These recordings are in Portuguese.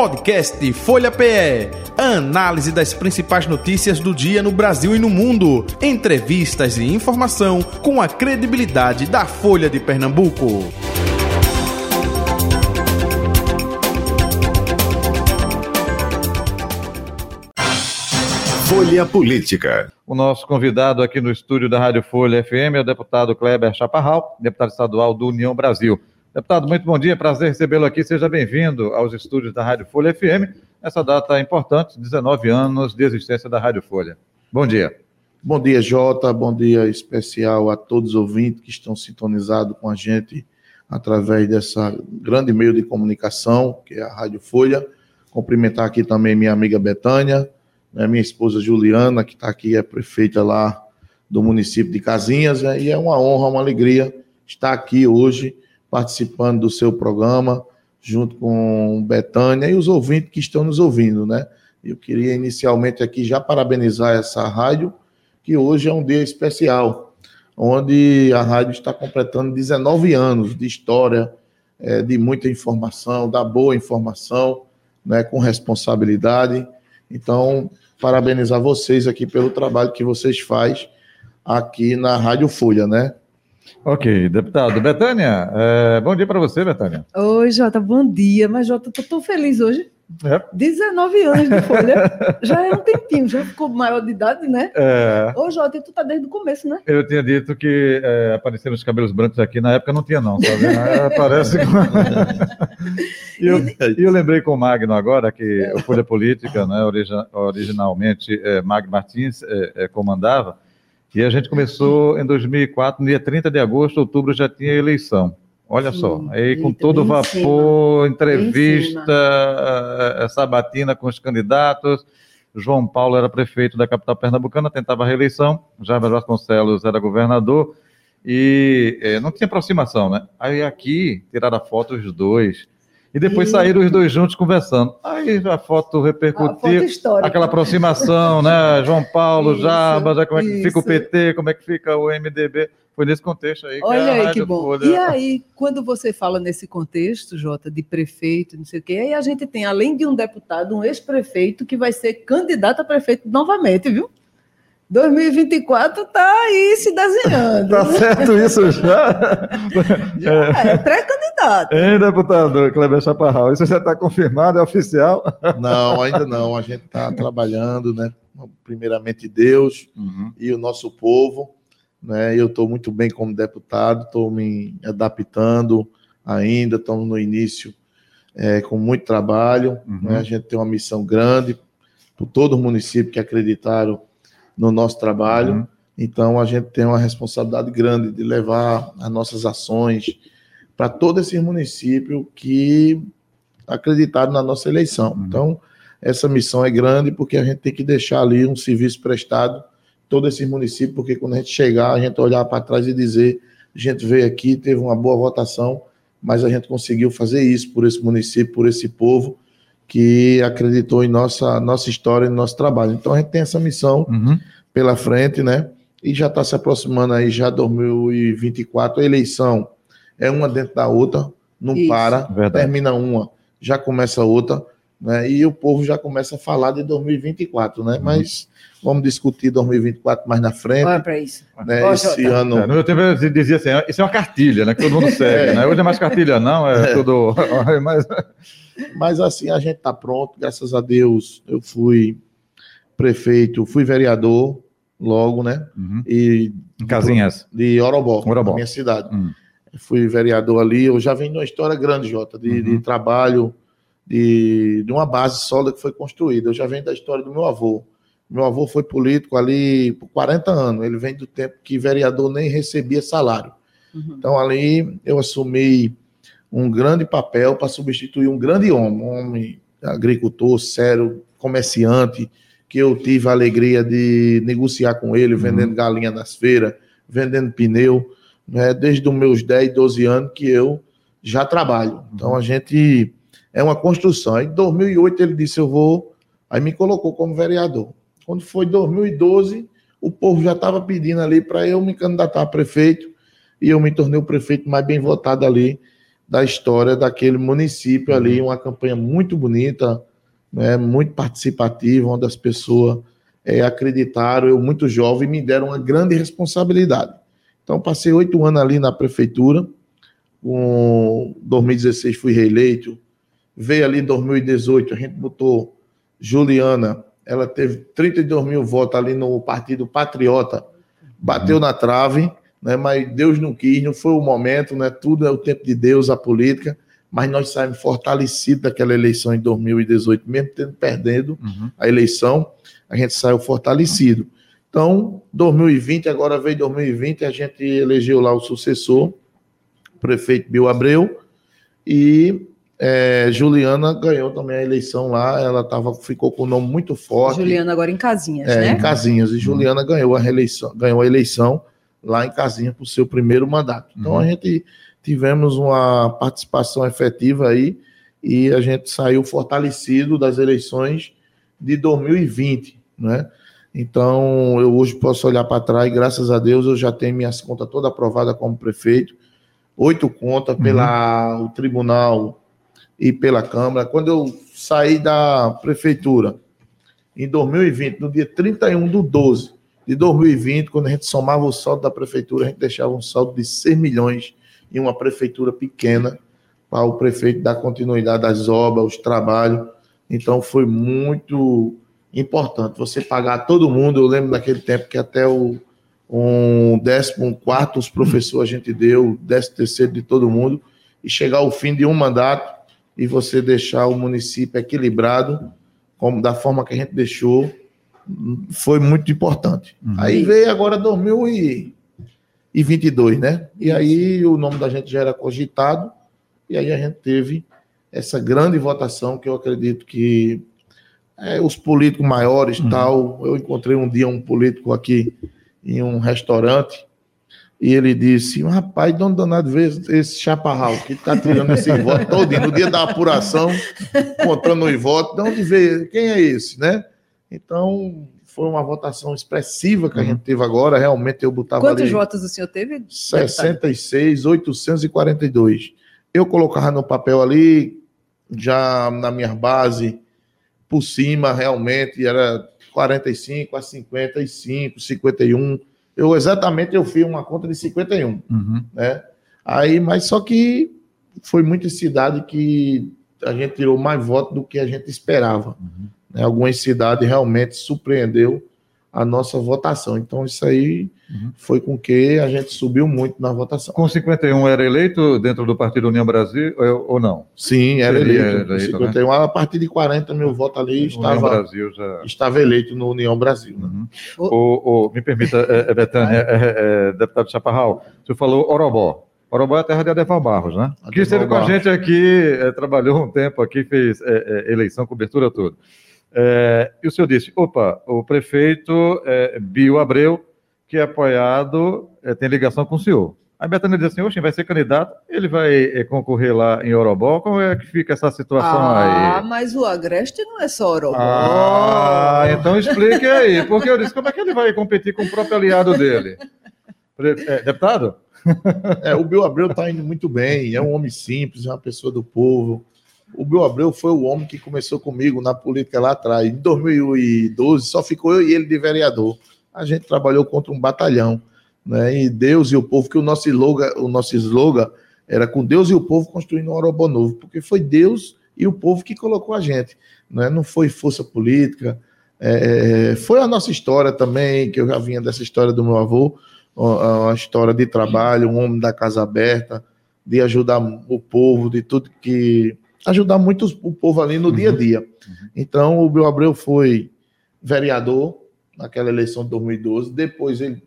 Podcast Folha PE. Análise das principais notícias do dia no Brasil e no mundo. Entrevistas e informação com a credibilidade da Folha de Pernambuco. Folha Política. O nosso convidado aqui no estúdio da Rádio Folha FM é o deputado Kleber Chaparral, deputado estadual do União Brasil. Deputado, muito bom dia, prazer recebê-lo aqui. Seja bem-vindo aos estúdios da Rádio Folha FM. Essa data é importante, 19 anos de existência da Rádio Folha. Bom dia. Bom dia, Jota. Bom dia especial a todos os ouvintes que estão sintonizados com a gente através dessa grande meio de comunicação, que é a Rádio Folha. Cumprimentar aqui também minha amiga Betânia, né, minha esposa Juliana, que está aqui, é prefeita lá do município de Casinhas, né, e é uma honra, uma alegria estar aqui hoje participando do seu programa, junto com Betânia e os ouvintes que estão nos ouvindo, né? Eu queria inicialmente aqui já parabenizar essa rádio, que hoje é um dia especial, onde a rádio está completando 19 anos de história, é, de muita informação, da boa informação, né, com responsabilidade. Então, parabenizar vocês aqui pelo trabalho que vocês fazem aqui na Rádio Folha, né? Ok, deputado. Betânia, é, bom dia para você, Betânia. Oi, Jota, bom dia. Mas, Jota, estou tão feliz hoje. É. 19 anos de folha. já é um tempinho, já ficou maior de idade, né? É. Ô, Jota, tu tá desde o começo, né? Eu tinha dito que é, apareceram os cabelos brancos aqui, na época não tinha, não, sabe? Aparece. e eu, eu lembrei com o Magno agora, que o Folha Política, né, originalmente, é, Magno Martins é, é, comandava, e a gente começou em 2004, no dia 30 de agosto, outubro já tinha eleição. Olha Sim, só, aí com todo vapor, entrevista, eh, sabatina com os candidatos. João Paulo era prefeito da capital pernambucana, tentava a reeleição. Jair Vasconcelos era governador e é, não tinha aproximação, né? Aí aqui tiraram a foto os dois. E depois e... saíram os dois juntos conversando. Aí a foto repercutiu, a foto aquela aproximação, né? João Paulo, isso, Jabas, como é que isso. fica o PT, como é que fica o MDB. Foi nesse contexto aí. Olha que aí que bom. Folha... E aí, quando você fala nesse contexto, Jota, de prefeito, não sei o quê, aí a gente tem, além de um deputado, um ex-prefeito que vai ser candidato a prefeito novamente, viu? 2024 está aí se desenhando. Está certo isso já? já é, é pré-candidato. Hein, deputado Kleber Chaparral? Isso já está confirmado, é oficial? Não, ainda não. A gente está trabalhando, né? Primeiramente Deus uhum. e o nosso povo. Né? Eu estou muito bem como deputado, estou me adaptando ainda, estamos no início é, com muito trabalho. Uhum. Né? A gente tem uma missão grande por todo o município que acreditaram no nosso trabalho. Uhum. Então, a gente tem uma responsabilidade grande de levar as nossas ações para todo esse município que acreditaram na nossa eleição. Uhum. Então, essa missão é grande porque a gente tem que deixar ali um serviço prestado todo esse município, porque quando a gente chegar, a gente olhar para trás e dizer, a gente veio aqui, teve uma boa votação, mas a gente conseguiu fazer isso por esse município, por esse povo, que acreditou em nossa, nossa história e nosso trabalho. Então a gente tem essa missão uhum. pela frente, né? E já está se aproximando aí já 2024. A eleição é uma dentro da outra, não Isso, para, verdade. termina uma, já começa outra, né? E o povo já começa a falar de 2024, né? Uhum. Mas vamos discutir 2024 mais na frente. Olha para isso. Né? Esse ano. É, no meu tempo eu dizia assim: isso é uma cartilha, né? Que todo mundo segue, é. né? Hoje é mais cartilha, não, é, é. tudo. Mas... Mas assim, a gente está pronto, graças a Deus. Eu fui prefeito, fui vereador logo, né? Uhum. E em Casinhas. De Orobó, Orobó. na minha cidade. Uhum. Fui vereador ali. Eu já venho de uma história grande, Jota, de, uhum. de trabalho, de, de uma base sólida que foi construída. Eu já venho da história do meu avô. Meu avô foi político ali por 40 anos. Ele vem do tempo que vereador nem recebia salário. Uhum. Então ali eu assumi um grande papel para substituir um grande homem, um homem agricultor, sério, comerciante, que eu tive a alegria de negociar com ele, uhum. vendendo galinha nas feiras, vendendo pneu, né, desde os meus 10, 12 anos que eu já trabalho. Então a gente é uma construção. Em 2008 ele disse: Eu vou. Aí me colocou como vereador. Quando foi 2012, o povo já estava pedindo ali para eu me candidatar a prefeito e eu me tornei o prefeito mais bem votado ali da história daquele município ali, uma campanha muito bonita, né, muito participativa, onde as pessoas é, acreditaram, eu muito jovem, me deram uma grande responsabilidade. Então, passei oito anos ali na prefeitura, em 2016 fui reeleito, veio ali em 2018, a gente botou Juliana, ela teve 32 mil votos ali no Partido Patriota, bateu uhum. na trave, né, mas Deus não quis, não foi o momento, né, tudo é o tempo de Deus, a política, mas nós saímos fortalecidos daquela eleição em 2018, mesmo tendo perdendo uhum. a eleição, a gente saiu fortalecido. Então, 2020, agora veio 2020, a gente elegeu lá o sucessor, o prefeito Bill Abreu, e é, Juliana ganhou também a eleição lá, ela tava, ficou com o nome muito forte. Juliana agora em Casinhas, é, né? Em Casinhas, e Juliana ganhou a reeleição, ganhou a eleição lá em Casinhas para o seu primeiro mandato. Então uhum. a gente tivemos uma participação efetiva aí e a gente saiu fortalecido das eleições de 2020, né? Então, eu hoje posso olhar para trás e, graças a Deus, eu já tenho minhas contas toda aprovada como prefeito, oito contas uhum. pela o tribunal e pela Câmara. Quando eu saí da prefeitura em 2020, no dia 31 do 12 de 2020, quando a gente somava o saldo da prefeitura, a gente deixava um saldo de 6 milhões em uma prefeitura pequena para o prefeito dar continuidade às obras, aos trabalhos. Então foi muito importante você pagar todo mundo. Eu lembro naquele tempo que até o um décimo quarto os professores a gente deu, décimo terceiro de todo mundo, e chegar ao fim de um mandato e você deixar o município equilibrado, como da forma que a gente deixou, foi muito importante. Uhum. Aí veio agora 2000 e 22, né? E aí o nome da gente já era cogitado, e aí a gente teve essa grande votação que eu acredito que é, os políticos maiores uhum. tal. Eu encontrei um dia um político aqui em um restaurante e ele disse: Rapaz, de onde danado vê esse chaparral que está tirando esse voto todo no dia da apuração, contando os votos, de onde vê? Quem é esse, né? Então, foi uma votação expressiva que a gente uhum. teve agora. Realmente eu botava Quantos ali, votos o senhor teve? 66, 842. Eu colocava no papel ali, já na minha base, por cima, realmente, era 45 a 55, 51. Eu exatamente eu fiz uma conta de 51, uhum. né? Aí, mas só que foi muita cidade que a gente tirou mais votos do que a gente esperava. Uhum. Né? Algumas cidades realmente surpreendeu a nossa votação. Então, isso aí uhum. foi com que a gente subiu muito na votação. Com 51 era eleito dentro do Partido União Brasil ou não? Sim, era Seria eleito. eleito 51, né? a partir de 40 mil votos ali, estava, já... estava eleito no União Brasil. Né? Uhum. O, o, me permita, é, é Betânia, é, é, é, deputado Chaparral, você falou Orobó. Orobó é a terra de Adeval Barros, né? Adeval que esteve com a gente aqui, é, trabalhou um tempo aqui, fez é, eleição, cobertura toda. É, e o senhor disse: opa, o prefeito é, Bio Abreu, que é apoiado, é, tem ligação com o senhor. A Betânia disse assim: Oxe, vai ser candidato, ele vai é, concorrer lá em Orobó. Como é que fica essa situação ah, aí? Ah, mas o Agreste não é só Orobó. Ah, então explique aí. Porque eu disse: como é que ele vai competir com o próprio aliado dele? É, deputado? É, o Bio Abreu está indo muito bem, é um homem simples, é uma pessoa do povo. O Bill Abreu foi o homem que começou comigo na política lá atrás. Em 2012, só ficou eu e ele de vereador. A gente trabalhou contra um batalhão. Né? E Deus e o povo, que o nosso slogan, o nosso slogan era com Deus e o povo construindo um Orobo novo, porque foi Deus e o povo que colocou a gente. Né? Não foi força política. É, foi a nossa história também, que eu já vinha dessa história do meu avô, uma história de trabalho, um homem da casa aberta, de ajudar o povo, de tudo que ajudar muito o povo ali no uhum. dia a dia. Uhum. Então, o Bill Abreu foi vereador naquela eleição de 2012, depois ele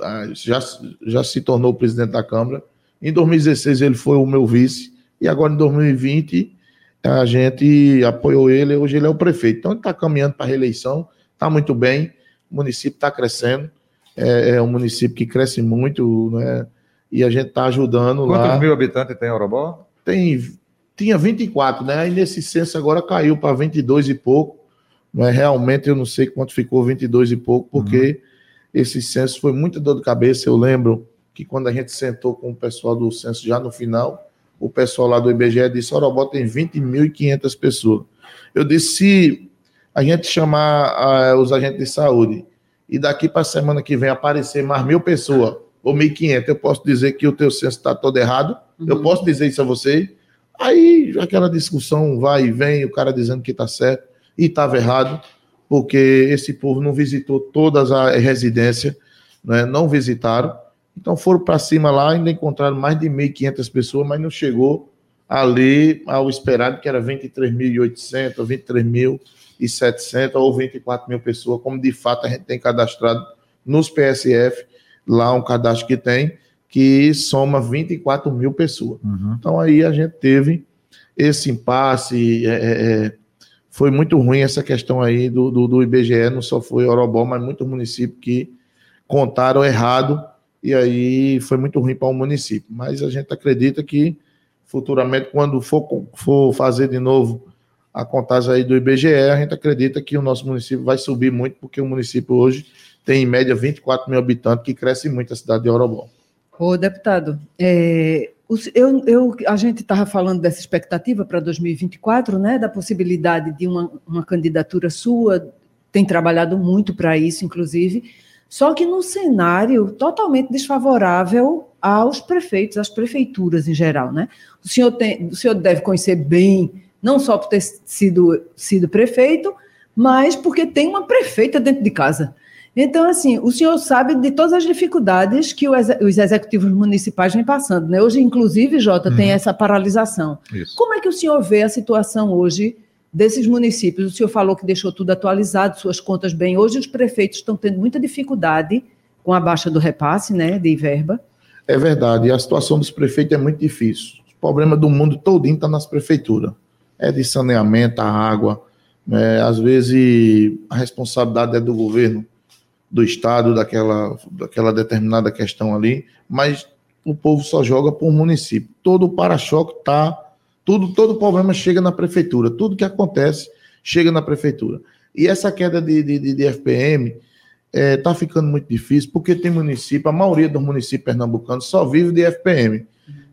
ah, já, já se tornou presidente da Câmara. Em 2016 ele foi o meu vice, e agora em 2020 a gente apoiou ele, hoje ele é o prefeito. Então ele está caminhando para a reeleição, está muito bem, o município está crescendo, é, é, um município que cresce muito, né? E a gente está ajudando Quantos lá. Quantos mil habitantes tem Orobó? Tem tinha 24, né? Aí nesse censo agora caiu para 22 e pouco. Mas realmente eu não sei quanto ficou 22 e pouco, porque uhum. esse censo foi muita dor de cabeça. Eu lembro que quando a gente sentou com o pessoal do censo já no final, o pessoal lá do IBGE disse: Orobó tem 20.500 pessoas. Eu disse: se a gente chamar uh, os agentes de saúde e daqui para a semana que vem aparecer mais mil pessoas ou 1.500, eu posso dizer que o teu censo está todo errado? Uhum. Eu posso dizer isso a você? Aí aquela discussão vai e vem, o cara dizendo que está certo e estava errado, porque esse povo não visitou todas as residências, né, não visitaram. Então foram para cima lá, ainda encontraram mais de 1.500 pessoas, mas não chegou ali ao esperado, que era 23.800, 23.700 ou 24 mil pessoas, como de fato a gente tem cadastrado nos PSF, lá um cadastro que tem, que soma 24 mil pessoas. Uhum. Então aí a gente teve esse impasse, é, é, é, foi muito ruim essa questão aí do, do, do IBGE, não só foi Orobó, mas muitos municípios que contaram errado, e aí foi muito ruim para o município. Mas a gente acredita que futuramente, quando for, for fazer de novo a contagem aí do IBGE, a gente acredita que o nosso município vai subir muito, porque o município hoje tem em média 24 mil habitantes, que cresce muito a cidade de Orobó. Ô, deputado, é, eu, eu, a gente estava falando dessa expectativa para 2024, né, da possibilidade de uma, uma candidatura sua, tem trabalhado muito para isso, inclusive, só que num cenário totalmente desfavorável aos prefeitos, às prefeituras em geral, né? O senhor, tem, o senhor deve conhecer bem, não só por ter sido, sido prefeito, mas porque tem uma prefeita dentro de casa. Então, assim, o senhor sabe de todas as dificuldades que os executivos municipais vêm passando, né? Hoje, inclusive, Jota, uhum. tem essa paralisação. Isso. Como é que o senhor vê a situação hoje desses municípios? O senhor falou que deixou tudo atualizado, suas contas bem. Hoje, os prefeitos estão tendo muita dificuldade com a baixa do repasse, né, de verba. É verdade, e a situação dos prefeitos é muito difícil. O problema do mundo todinho está nas prefeituras. É de saneamento, a água, né? às vezes a responsabilidade é do governo do Estado daquela, daquela determinada questão ali, mas o povo só joga por município. Todo o para-choque está. Tudo, todo problema chega na prefeitura. Tudo que acontece chega na prefeitura. E essa queda de, de, de FPM está é, tá ficando muito difícil, porque tem município, a maioria dos municípios pernambucanos só vive de FPM.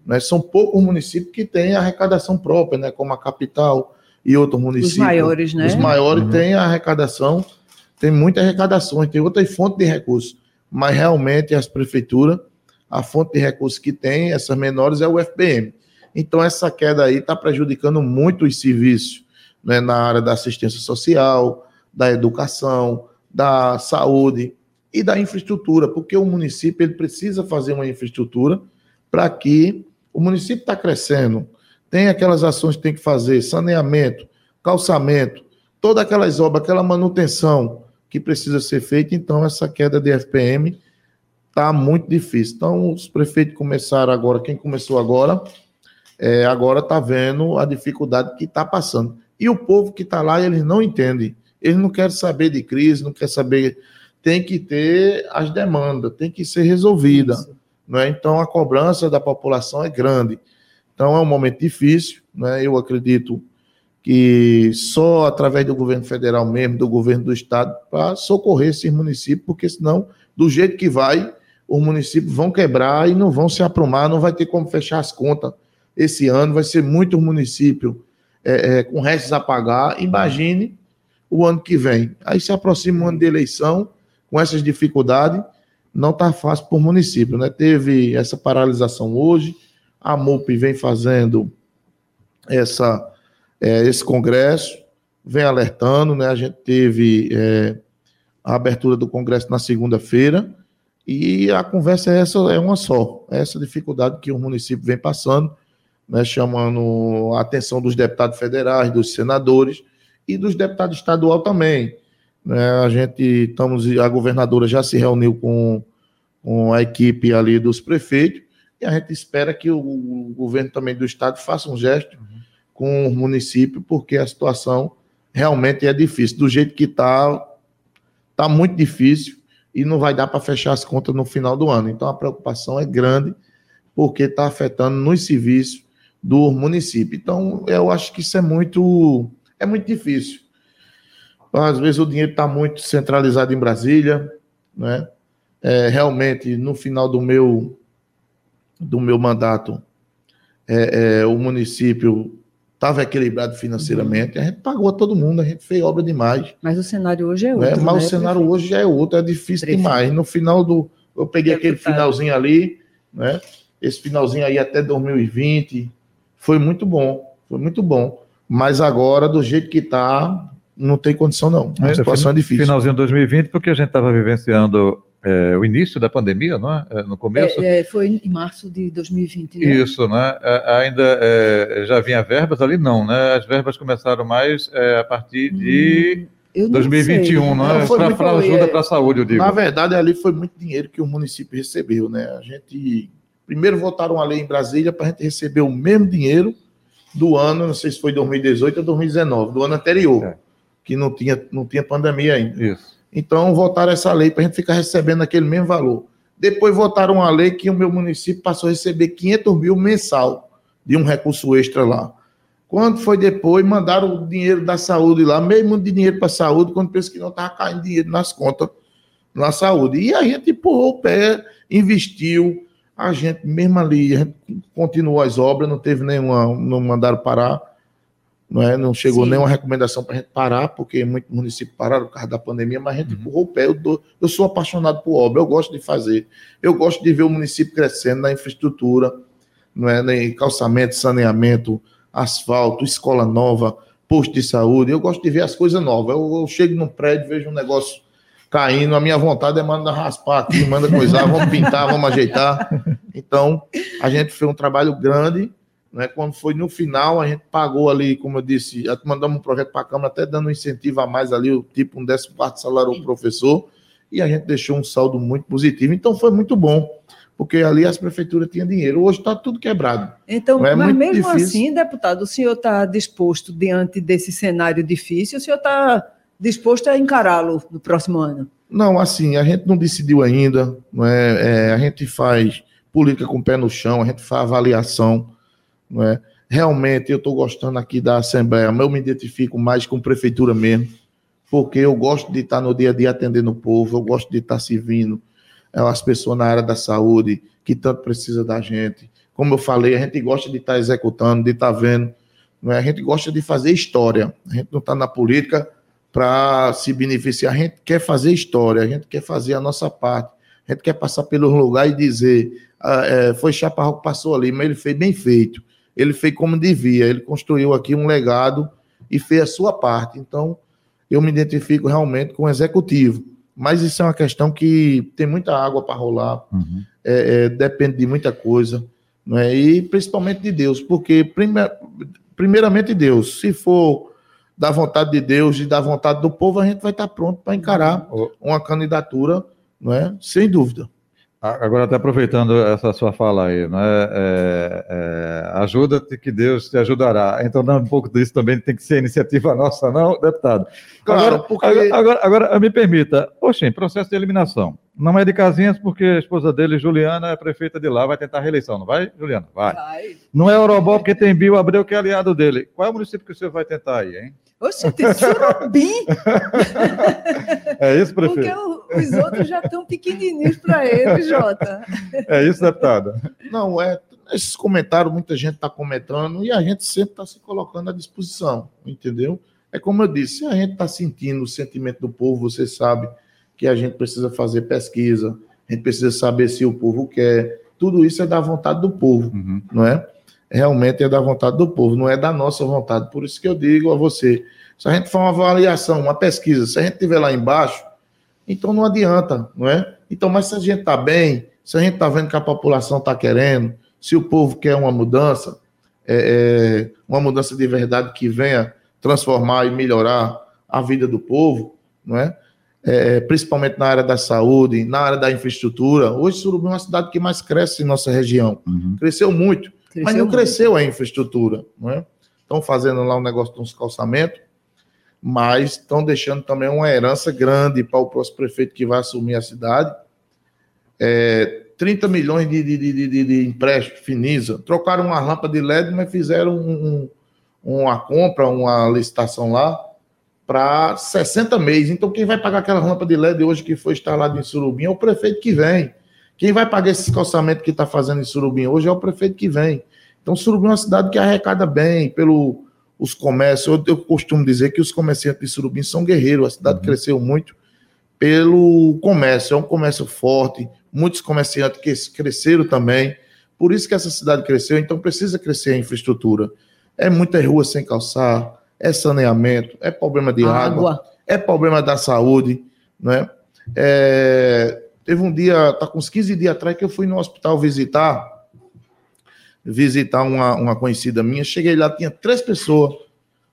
Né? São poucos municípios que têm arrecadação própria, né? como a capital e outros municípios. Os maiores, né? Os maiores uhum. têm a arrecadação tem muitas arrecadações, tem outras fontes de recursos, mas realmente as prefeituras, a fonte de recursos que tem, essas menores, é o FPM. Então, essa queda aí está prejudicando muito os serviços né, na área da assistência social, da educação, da saúde e da infraestrutura, porque o município ele precisa fazer uma infraestrutura para que o município está crescendo, tem aquelas ações que tem que fazer, saneamento, calçamento, todas aquelas obras, aquela manutenção que precisa ser feito, então essa queda de FPM está muito difícil. Então, os prefeitos começaram agora, quem começou agora, é, agora está vendo a dificuldade que está passando. E o povo que está lá, eles não entendem. Eles não querem saber de crise, não quer saber. Tem que ter as demandas, tem que ser resolvida. Não é? Então, a cobrança da população é grande. Então, é um momento difícil. Né? Eu acredito que só através do governo federal mesmo, do governo do estado, para socorrer esses municípios, porque senão, do jeito que vai, os municípios vão quebrar e não vão se aprumar, não vai ter como fechar as contas esse ano, vai ser muitos municípios é, é, com restos a pagar. Imagine o ano que vem. Aí se aproxima um ano de eleição, com essas dificuldades, não está fácil para o município. Né? Teve essa paralisação hoje, a MUP vem fazendo essa é, esse congresso, vem alertando, né? A gente teve é, a abertura do congresso na segunda-feira e a conversa é essa é uma só, é essa dificuldade que o município vem passando, né? Chamando a atenção dos deputados federais, dos senadores e dos deputados estadual também. Né? A gente estamos, a governadora já se reuniu com, com a equipe ali dos prefeitos e a gente espera que o, o governo também do estado faça um gesto com o município, porque a situação realmente é difícil. Do jeito que está, está muito difícil e não vai dar para fechar as contas no final do ano. Então a preocupação é grande, porque está afetando nos serviços do município. Então eu acho que isso é muito, é muito difícil. Às vezes o dinheiro está muito centralizado em Brasília, né? É, realmente, no final do meu, do meu mandato, é, é, o município estava equilibrado financeiramente, a gente pagou a todo mundo, a gente fez obra demais. Mas o cenário hoje é né? outro. Mas né, o cenário prefeito? hoje já é outro, é difícil Prefeito. demais. No final do. Eu peguei aquele Deputado. finalzinho ali, né? Esse finalzinho aí até 2020 foi muito bom, foi muito bom. Mas agora, do jeito que está, não tem condição, não. A situação é difícil. Finalzinho de 2020, porque a gente estava vivenciando é, o início da pandemia, não é? É, No começo. É, é, foi em março de 2020, né? Isso, né? Ainda é, já vinha verbas ali? Não, né? As verbas começaram mais é, a partir de Hum, eu não 2021, sei. não é? Foi Para ajuda para a saúde, eu digo. Na verdade, ali foi muito dinheiro que o município recebeu, né? A gente primeiro votaram uma lei em Brasília para a gente receber o mesmo dinheiro do ano, não sei se foi 2018 ou 2019, do ano anterior, É. que não tinha, não tinha pandemia ainda. Isso. Então, votaram essa lei para a gente ficar recebendo aquele mesmo valor. Depois votaram uma lei que o meu município passou a receber 500 mil mensal de um recurso extra lá. Quando foi depois, mandaram o dinheiro da saúde lá, meio mundo de dinheiro para a saúde, quando pensa que não estava caindo dinheiro nas contas na saúde. E a gente empurrou o pé, investiu, a gente, mesmo ali, a gente continuou as obras, não teve nenhuma, não mandaram parar, não, é? não chegou Sim. nenhuma recomendação para a gente parar, porque muitos municípios pararam por causa da pandemia, mas a gente Uhum. empurrou o pé. Eu, dou- eu sou apaixonado por obra, eu gosto de fazer, eu gosto de ver o município crescendo na infraestrutura, não é? em calçamento, saneamento, asfalto, escola nova, posto de saúde. Eu gosto de ver as coisas novas. Eu, eu chego num prédio, vejo um negócio caindo, a minha vontade é mandar raspar aqui, manda coisar, vamos pintar, vamos ajeitar. Então, a gente fez um trabalho grande, né? Quando foi no final, a gente pagou ali, como eu disse, mandamos um projeto para a Câmara, até dando um incentivo a mais ali, o tipo um 14 salário ao professor, e a gente deixou um saldo muito positivo. Então, foi muito bom, porque ali as prefeituras tinham dinheiro. Hoje está tudo quebrado. Então, é mas mesmo difícil. assim, deputado, o senhor está disposto, diante desse cenário difícil, o senhor está disposto a encará-lo no próximo ano? Não, assim, a gente não decidiu ainda, não é, é, a gente faz política com o pé no chão, a gente faz avaliação, não é? Realmente eu estou gostando aqui da Assembleia, mas eu me identifico mais com prefeitura mesmo, porque eu gosto de estar no dia a dia atendendo o povo, eu gosto de estar servindo é, as pessoas na área da saúde, que tanto precisa da gente. Como eu falei, a gente gosta de estar executando, de estar vendo, não é? a gente gosta de fazer história, a gente não está na política para se beneficiar. A gente quer fazer história, a gente quer fazer a nossa parte, a gente quer passar pelos lugares e dizer: ah, é, foi Chaparral que passou ali, mas ele fez bem feito, ele fez como devia, ele construiu aqui um legado e fez a sua parte. Então, eu me identifico realmente com o executivo. Mas isso é uma questão que tem muita água para rolar, Uhum. é, é, depende de muita coisa, não é? e principalmente de Deus, porque prime- primeiramente Deus, se for da vontade de Deus e da vontade do povo, a gente vai estar pronto para encarar O- uma candidatura, não é? Sem dúvida. Agora, até aproveitando essa sua fala aí, né? é, é, ajuda-te que Deus te ajudará. Então, não, um pouco disso também tem que ser iniciativa nossa, não, deputado? Claro, agora, porque- agora, agora, agora, me permita, poxa, em processo de eliminação. Não é de Casinhas, porque a esposa dele, Juliana, é prefeita de lá, vai tentar a reeleição, não vai, Juliana? Vai. Vai. Não é Orobó, porque tem Bio Abreu, que é aliado dele. Qual é o município que o senhor vai tentar aí, hein? Oxe, tem surubim, É isso, porque prefeito? o- os outros já estão pequenininhos para ele, Jota. É isso, deputado? Não, é. Esses comentários, muita gente está comentando e a gente sempre está se colocando à disposição, entendeu? É como eu disse, se a gente está sentindo o sentimento do povo, você sabe que a gente precisa fazer pesquisa, a gente precisa saber se o povo quer. Tudo isso é da vontade do povo, Uhum. não é? Realmente é da vontade do povo, não é da nossa vontade. Por isso que eu digo a você, se a gente for uma avaliação, uma pesquisa, se a gente estiver lá embaixo, então não adianta, não é? Então, mas se a gente está bem, se a gente está vendo que a população está querendo, se o povo quer uma mudança, é, é, uma mudança de verdade que venha transformar e melhorar a vida do povo, não é? É, principalmente na área da saúde, na área da infraestrutura. Hoje, Surubim é uma cidade que mais cresce em nossa região. Uhum. Cresceu muito, mas não muito. cresceu a infraestrutura, não é? Estão fazendo lá um negócio de uns calçamentos, mas estão deixando também uma herança grande para o próximo prefeito que vai assumir a cidade. É, 30 milhões de, de, de, de, de empréstimo, Finisa. Trocaram uma lâmpada de LED, mas fizeram um- um- uma compra, uma licitação lá para 60 meses. Então, quem vai pagar aquela lâmpada de LED hoje que foi instalada em Surubim é o prefeito que vem. Quem vai pagar esse calçamento que está fazendo em Surubim hoje é o prefeito que vem. Então, Surubim é uma cidade que arrecada bem pelo os comércios. Eu, eu costumo dizer que os comerciantes de Surubim são guerreiros. A cidade uhum. cresceu muito pelo comércio. É um comércio forte. Muitos comerciantes que cresceram também. Por isso que essa cidade cresceu. Então, precisa crescer a infraestrutura. É muitas ruas sem calçar, é saneamento, é problema de água, água é problema da saúde, né? É, teve um dia, tá com uns 15 dias atrás, que eu fui no hospital visitar visitar uma, uma conhecida minha. Cheguei lá, tinha três pessoas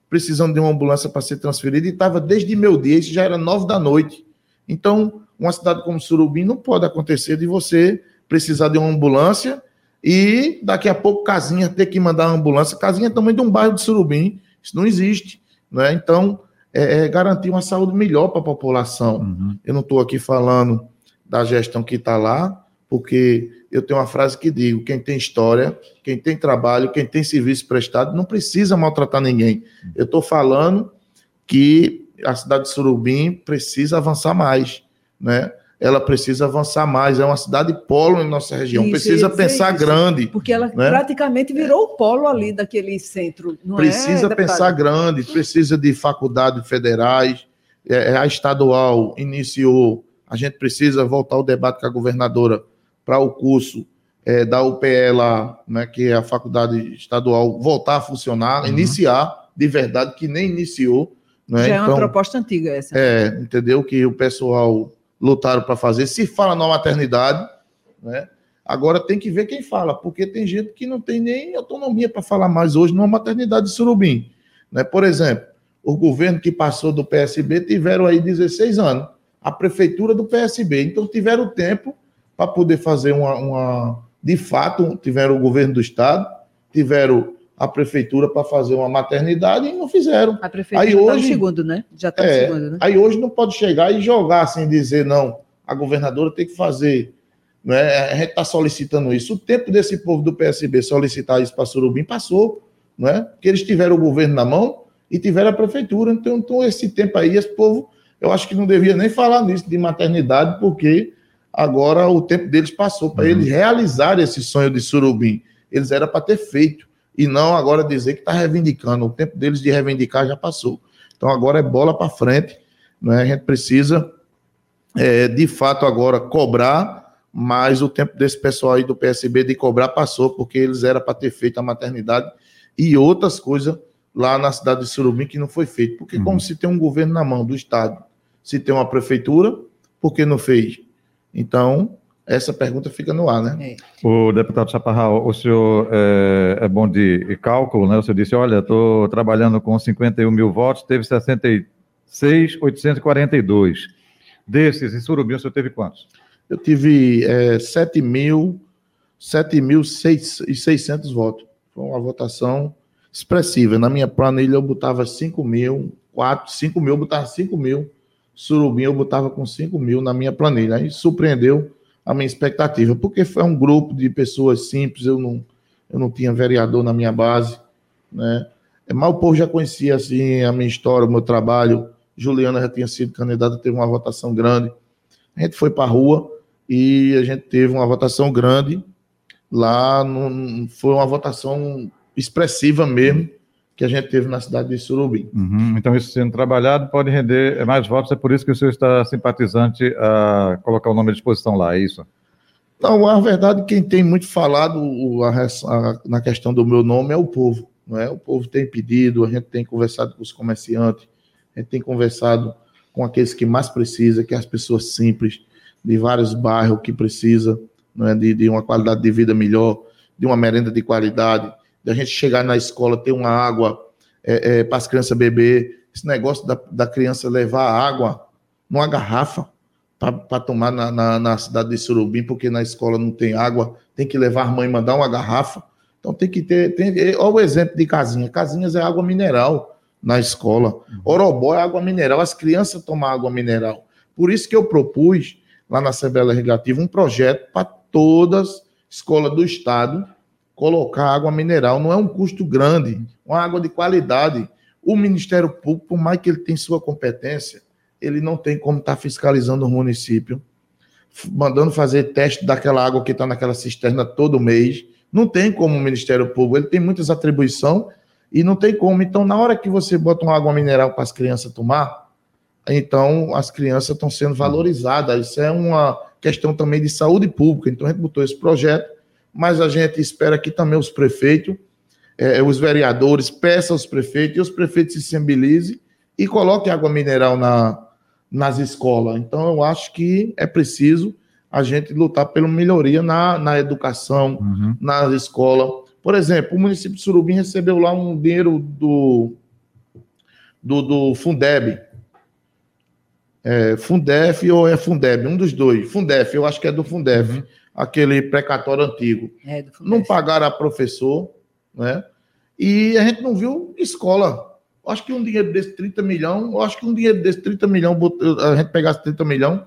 precisando de uma ambulância para ser transferida e estava desde meu dia, isso já era nove da noite. Então, uma cidade como Surubim não pode acontecer de você precisar de uma ambulância e daqui a pouco Casinha ter que mandar uma ambulância. Casinha é também de um bairro de Surubim, isso não existe. Né? Então, é, é garantir uma saúde melhor para a população. Uhum. Eu não estou aqui falando da gestão que está lá, porque eu tenho uma frase que digo: quem tem história, quem tem trabalho, quem tem serviço prestado, não precisa maltratar ninguém. Eu estou falando que a cidade de Surubim precisa avançar mais, né? Ela precisa avançar mais, é uma cidade polo em nossa região, isso, precisa pensar isso, grande. Porque ela né? praticamente virou o polo ali daquele centro. É, precisa é, pensar grande, precisa de faculdades federais, é, a estadual iniciou, a gente precisa voltar ao debate com a governadora para o curso é, da UPE lá, né, que é a faculdade estadual, voltar a funcionar, uhum. iniciar de verdade, que nem iniciou. Né? Já é uma então, proposta antiga essa. É, entendeu? Que o pessoal lutaram para fazer. Se fala na maternidade, né? Agora tem que ver quem fala, porque tem gente que não tem nem autonomia para falar mais hoje numa maternidade de surubim. Né? Por exemplo, o governo que passou do PSB tiveram aí 16 anos, a prefeitura do PSB, então tiveram tempo para poder fazer uma, uma, De fato, tiveram o governo do Estado, tiveram a prefeitura para fazer uma maternidade e não fizeram. A prefeitura aí hoje, tá no segundo, né? Já está é, no segundo, né? Aí hoje não pode chegar e jogar assim, dizer, não, a governadora tem que fazer. Né? A gente está solicitando isso. O tempo desse povo do PSB solicitar isso para Surubim passou, não é? Porque eles tiveram o governo na mão e tiveram a prefeitura. Então, então esse tempo aí, esse povo, eu acho que não devia nem falar nisso de maternidade, porque Agora o tempo deles passou para uhum. eles realizarem esse sonho de Surubim. Eles era para ter feito e não agora dizer que está reivindicando. O tempo deles de reivindicar já passou. Então agora é bola para frente. Né? A gente precisa, é, de fato, agora cobrar, mas o tempo desse pessoal aí do PSB de cobrar passou, porque eles era para ter feito a maternidade e outras coisas lá na cidade de Surubim que não foi feito. Porque, uhum. como se tem um governo na mão do Estado, se tem uma prefeitura, por que não fez? Então, essa pergunta fica no ar, né? É. O deputado Chaparral, o senhor é, é, bom de cálculo, né? O senhor disse, olha, estou trabalhando com 51 mil votos, teve 66,842. Desses, em Surubim, o senhor teve quantos? Eu tive é, 7.600 votos. Foi uma votação expressiva. Na minha planilha eu botava 5 mil, 4, 5 mil, eu botava 5 mil Surubim eu botava com 5 mil na minha planilha. Aí surpreendeu a minha expectativa, porque foi um grupo de pessoas simples, eu não, eu não tinha vereador na minha base, né? É, mas o povo já conhecia assim a minha história, o meu trabalho. Juliana já tinha sido candidata, teve uma votação grande. A gente foi para a rua e a gente teve uma votação grande lá. No, foi uma votação expressiva mesmo que a gente teve na cidade de Surubim. Uhum. Então, isso sendo trabalhado pode render mais votos, é por isso que o senhor está simpatizante a colocar o nome à disposição lá, é isso? Não, a verdade, quem tem muito falado a, a, na questão do meu nome é o povo. Não é? O povo tem pedido, a gente tem conversado com os comerciantes, a gente tem conversado com aqueles que mais precisam, que é as pessoas simples, de vários bairros que precisam é? de, de uma qualidade de vida melhor, de uma merenda de qualidade, da gente chegar na escola, ter uma água é, é, para as crianças beber, esse negócio da, da criança levar água numa garrafa para tomar na, na, na, cidade de Surubim, porque na escola não tem água, tem que levar a mãe mandar uma garrafa. Então tem que ter. Tem, olha o exemplo de casinha. Casinhas é água mineral na escola. Orobó é água mineral. As crianças tomam água mineral. Por isso que eu propus, lá na Assembleia Legislativa, um projeto para todas as escolas do Estado colocar água mineral. Não é um custo grande, uma água de qualidade. O Ministério Público, por mais que ele tenha sua competência, ele não tem como estar tá fiscalizando o município, mandando fazer teste daquela água que está naquela cisterna todo mês, Não tem como o Ministério Público, ele tem muitas atribuições e não tem como. Então, na hora que você bota uma água mineral para as crianças tomar, então as crianças estão sendo valorizadas. Isso é uma questão também de saúde pública. Então, a gente botou esse projeto, mas a gente espera que também os prefeitos, eh, os vereadores, peçam aos prefeitos e os prefeitos se sensibilizem e coloquem água mineral na, nas escolas. Então, eu acho que é preciso a gente lutar pela melhoria na, na educação, uhum. nas escolas. Por exemplo, o município de Surubim recebeu lá um dinheiro do, do, do Fundeb. É, Fundef ou é Fundeb? Um dos dois. Fundef, eu acho que é do Fundef, uhum. Aquele precatório antigo. É, não pagaram a professor, né? E a gente não viu escola. Acho que um dinheiro desse 30 milhões, acho que um dinheiro desse 30 milhões, a gente pegasse 30 milhões,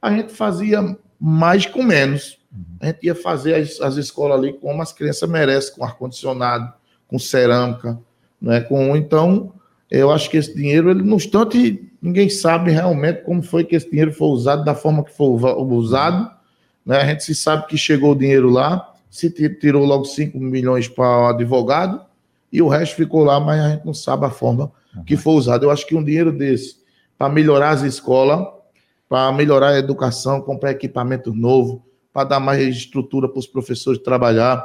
a gente fazia mais com menos. A gente ia fazer as, as escolas ali como as crianças merecem, com ar-condicionado, com cerâmica, né? Com, então, eu acho que esse dinheiro, ele, no instante, ninguém sabe realmente como foi que esse dinheiro foi usado, da forma que foi usado. Né? A gente se sabe que chegou o dinheiro lá, se tirou logo 5 milhões para o advogado, e o resto ficou lá, mas a gente não sabe a forma uhum. que foi usado. Eu acho que um dinheiro desse, para melhorar as escolas, para melhorar a educação, comprar equipamento novo, para dar mais estrutura para os professores trabalhar,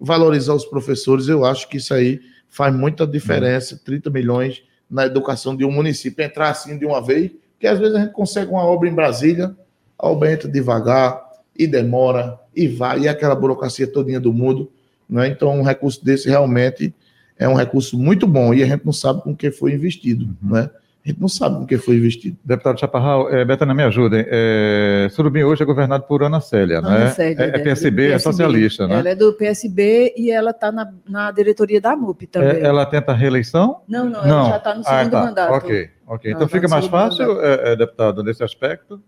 valorizar os professores, eu acho que isso aí faz muita diferença, 30 milhões na educação de um município, entrar assim de uma vez, que às vezes a gente consegue uma obra em Brasília, a obra entra devagar, e demora, e vai, e aquela burocracia todinha do mundo, né? então um recurso desse realmente é um recurso muito bom, e a gente não sabe com que foi investido, uhum. né? A gente não sabe com que foi investido. Deputado Chaparral, é, Betana, me ajudem. É, Surubim hoje é governado por Ana Célia, Ana né? Célia, é, é PSB, é socialista, né? Ela é do PSB e ela está na, na diretoria da MUP também. É, ela tenta reeleição? Não, não, não. ela já está no segundo ah, tá. mandato. Ok, ok. Então fica tá mais fácil, é, é, deputado, nesse aspecto?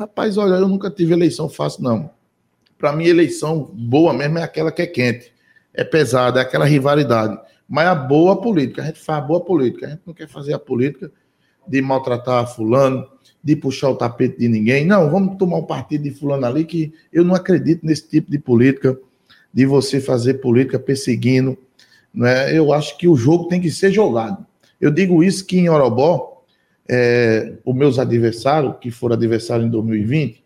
Rapaz, olha, eu nunca tive eleição fácil, não. Para mim, eleição boa mesmo é aquela que é quente, é pesada, é aquela rivalidade. Mas a boa política, a gente faz a boa política. A gente não quer fazer a política de maltratar fulano, de puxar o tapete de ninguém. Não, vamos tomar o um partido de fulano ali, que eu não acredito nesse tipo de política, de você fazer política perseguindo. Né? Eu acho que o jogo tem que ser jogado. Eu digo isso que em Orobó, é, os meus adversários, que foram adversários em 2020,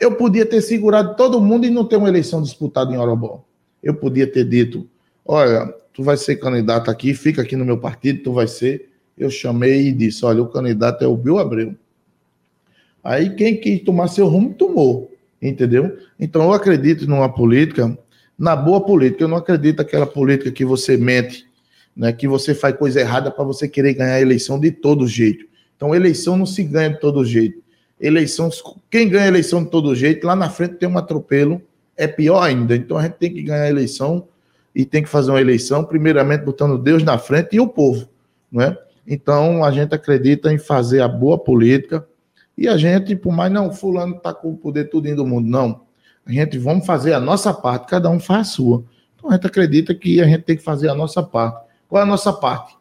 eu podia ter segurado todo mundo e não ter uma eleição disputada em Orobó. Eu podia ter dito, olha, tu vai ser candidato aqui, fica aqui no meu partido, tu vai ser. Eu chamei e disse: olha, o candidato é o Bill Abreu. Aí quem quis tomar seu rumo, tomou. Entendeu? Então eu acredito numa política, na boa política. Eu não acredito naquela política que você mente, né, que você faz coisa errada para você querer ganhar a eleição de todo jeito. Então, eleição não se ganha de todo jeito. Eleição, quem ganha eleição de todo jeito, lá na frente tem um atropelo, é pior ainda. Então, a gente tem que ganhar a eleição e tem que fazer uma eleição, primeiramente botando Deus na frente e o povo, não é? Então, a gente acredita em fazer a boa política e a gente, por mais não, fulano está com o poder tudo do mundo, não. A gente vamos fazer a nossa parte, cada um faz a sua. Então, a gente acredita que a gente tem que fazer a nossa parte. Qual é a nossa parte?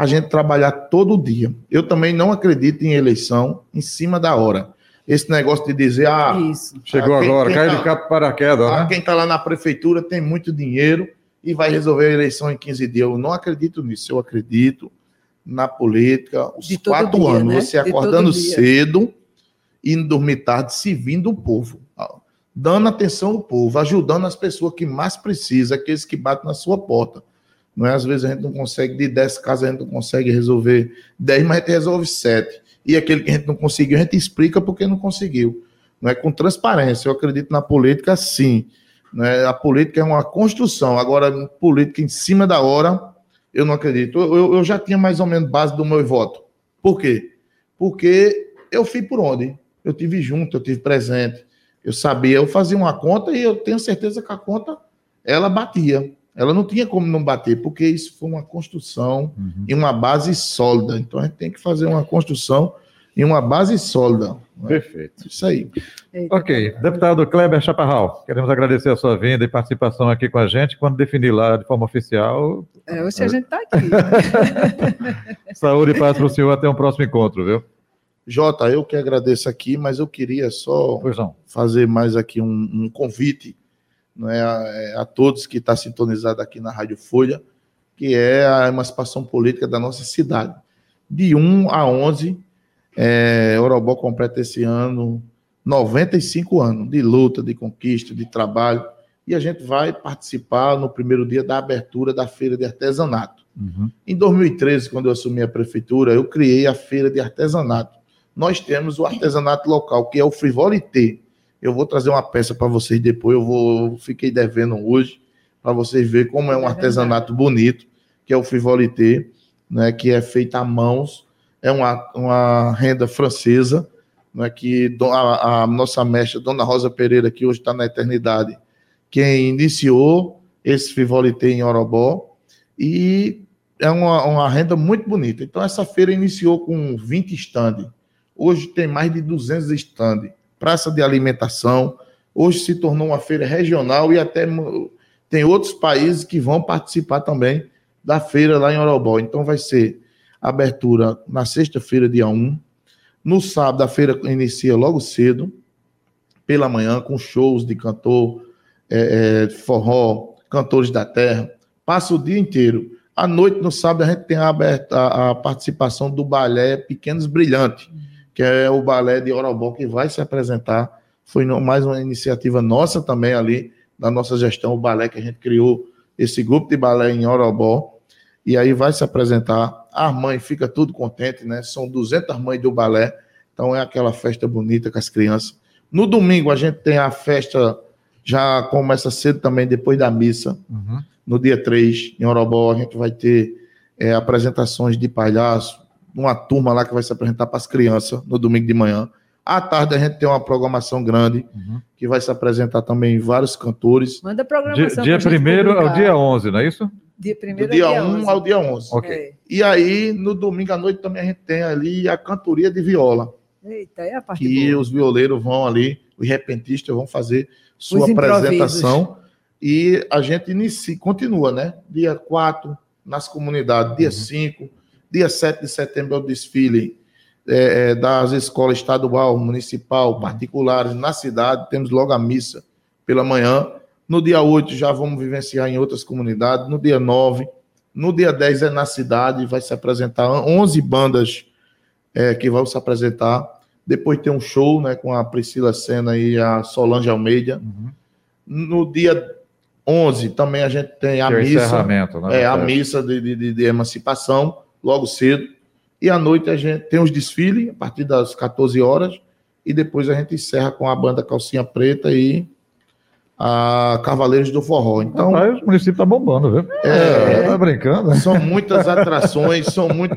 A gente trabalhar todo dia. Eu também não acredito em eleição em cima da hora. Esse negócio de dizer, ah, Isso. chegou quem, agora, cai tá, de capa para queda, ah, né? Quem está lá na prefeitura tem muito dinheiro e vai resolver a eleição em 15 dias. Eu não acredito nisso. Eu acredito na política, os quatro dia, anos, né? você acordando cedo, indo dormir tarde, servindo o povo, dando atenção ao povo, ajudando as pessoas que mais precisam, aqueles que batem na sua porta. Não é? Às vezes a gente não consegue, de 10 casas a gente não consegue resolver 10, mas a gente resolve 7. E aquele que a gente não conseguiu, a gente explica porque não conseguiu. Não é com transparência. Eu acredito na política, sim. Né? A política é uma construção. Agora, política em cima da hora, eu não acredito. Eu, eu já tinha mais ou menos base do meu voto. Por quê? Porque eu fui por onde? Eu tive junto, eu tive presente. Eu sabia, eu fazia uma conta e eu tenho certeza que a conta ela batia. Ela não tinha como não bater, porque isso foi uma construção uhum. e uma base sólida. Então a gente tem que fazer uma construção em uma base sólida. Né? Perfeito. Isso aí. Eita. Ok. Deputado Kleber Chaparral, queremos agradecer a sua vinda e participação aqui com a gente. Quando definir lá de forma oficial. É, hoje a gente está aqui. Saúde e paz para o senhor. Até um próximo encontro, viu? Jota, eu que agradeço aqui, mas eu queria só fazer mais aqui um, um convite né, a, a todos que estão tá sintonizados aqui na Rádio Folha, que é a emancipação política da nossa cidade. De 1 a 11, é, Orobó completa esse ano 95 anos de luta, de conquista, de trabalho, e a gente vai participar no primeiro dia da abertura da feira de artesanato. Uhum. Em 2013, quando eu assumi a prefeitura, eu criei a feira de artesanato. Nós temos o artesanato local, que é o Frivolité. Eu vou trazer uma peça para vocês depois, eu vou fiquei devendo hoje, para vocês verem como é um artesanato bonito, que é o Frivolité, né, que é feito à mãos, é uma, uma renda francesa, né, que a, a nossa mestra, Dona Rosa Pereira, que hoje está na eternidade, quem iniciou esse Frivolité em Orobó, e é uma, uma renda muito bonita. Então, essa feira iniciou com 20 estandes. Hoje tem mais de 200 estandes. Praça de alimentação. Hoje se tornou uma feira regional e até tem outros países que vão participar também da feira lá em Orobó. Então, vai ser abertura na sexta-feira, dia 1. No sábado, a feira inicia logo cedo, pela manhã, com shows de cantor, é, é, forró, cantores da terra passa o dia inteiro. À noite, no sábado, a gente tem a, a, a participação do balé Pequenos Brilhantes, que é o balé de Orobó que vai se apresentar. Foi mais uma iniciativa nossa também ali, da nossa gestão, o balé que a gente criou, esse grupo de balé em Orobó. E aí vai se apresentar. A mãe fica tudo contente, né? São 200 mães do balé. Então é aquela festa bonita com as crianças. No domingo a gente tem a festa, já começa cedo também, depois da missa. Uhum. No dia 3, em Orobó, a gente vai ter é, apresentações de palhaço, uma turma lá que vai se apresentar para as crianças no domingo de manhã. À tarde a gente tem uma programação grande, uhum. que vai se apresentar também vários cantores. Manda a programação. Dia, dia primeiro ao dia 11, não é isso? Dia primeiro Do dia, dia 1 11. ao dia 11. Ok. É. E aí, no domingo à noite também a gente tem ali a cantoria de viola. Eita, é a parte Que boa. os violeiros vão ali, os repentistas vão fazer sua apresentação e a gente inicia, continua, né? Dia 4, nas comunidades, dia 5, uhum. Dia 7 de setembro é o desfile é, é, das escolas estadual, municipal, particulares na cidade, temos logo a missa pela manhã. No dia 8 já vamos vivenciar em outras comunidades. No dia 9, no dia 10 é na cidade, vai se apresentar 11 bandas é, que vão se apresentar. Depois tem um show né, com a Priscila Senna e a Solange Almeida. Uhum. No dia 11 também a gente tem a que missa. Né? É, a missa de, de, de, emancipação, logo cedo. E à noite a gente tem os desfiles, a partir das 14 horas. E depois a gente encerra com a banda Calcinha Preta e a Cavaleiros do Forró. Então, o município está bombando, viu? É, tá brincando. São muitas atrações, são muito,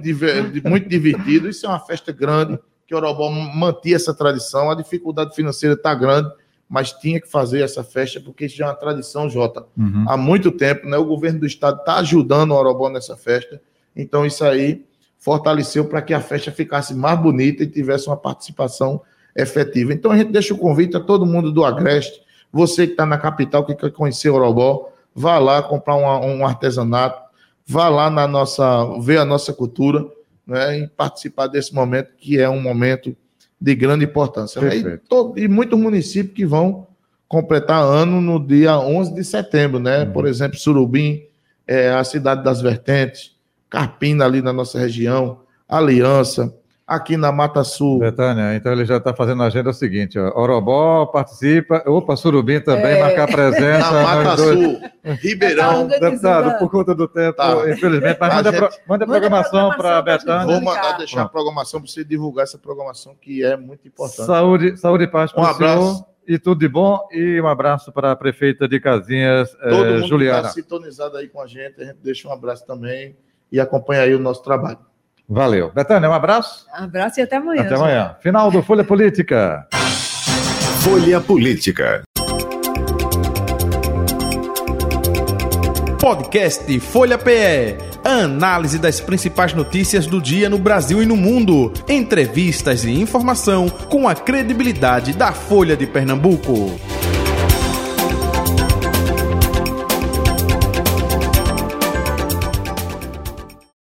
muito divertidos. Isso é uma festa grande, que o Orobó mantinha essa tradição. A dificuldade financeira está grande, mas tinha que fazer essa festa porque isso já é uma tradição, Jota, uhum. há muito tempo, né? O governo do estado está ajudando o Orobó nessa festa, então isso aí fortaleceu para que a festa ficasse mais bonita e tivesse uma participação efetiva. Então a gente deixa o convite a todo mundo do Agreste, você que está na capital, que quer conhecer o Orobó, vá lá comprar um, um artesanato, vá lá na nossa, ver a nossa cultura, né, e participar desse momento que é um momento de grande importância. Né? E, todo, e, muitos municípios que vão completar ano no dia 11 de setembro, né? Uhum. Por exemplo, Surubim, é, a cidade das Vertentes, Carpina ali na nossa região, Aliança, aqui na Mata Sul. Betânia, então ele já está fazendo a agenda seguinte: ó, Orobó participa, opa, Surubim também, é. marcar presença. Na Mata Sul, Ribeirão. Tá Deputado, por conta do tempo, tá. infelizmente, mas manda, gente... pro, manda, programação para a Betânia. Vou mandar deixar a programação para você divulgar essa programação que é muito importante. Saúde, saúde e paz para um abraço. Senhor. E tudo de bom. E um abraço para a prefeita de Casinhas, Todo eh, mundo Juliana. Está sintonizado aí com a gente. A gente deixa um abraço também e acompanha aí o nosso trabalho. Valeu. Betânia, um abraço. Um abraço e até amanhã. Até amanhã. Final do Folha Política. Folha Política. Podcast Folha PE. Análise das principais notícias do dia no Brasil e no mundo. Entrevistas e informação com a credibilidade da Folha de Pernambuco.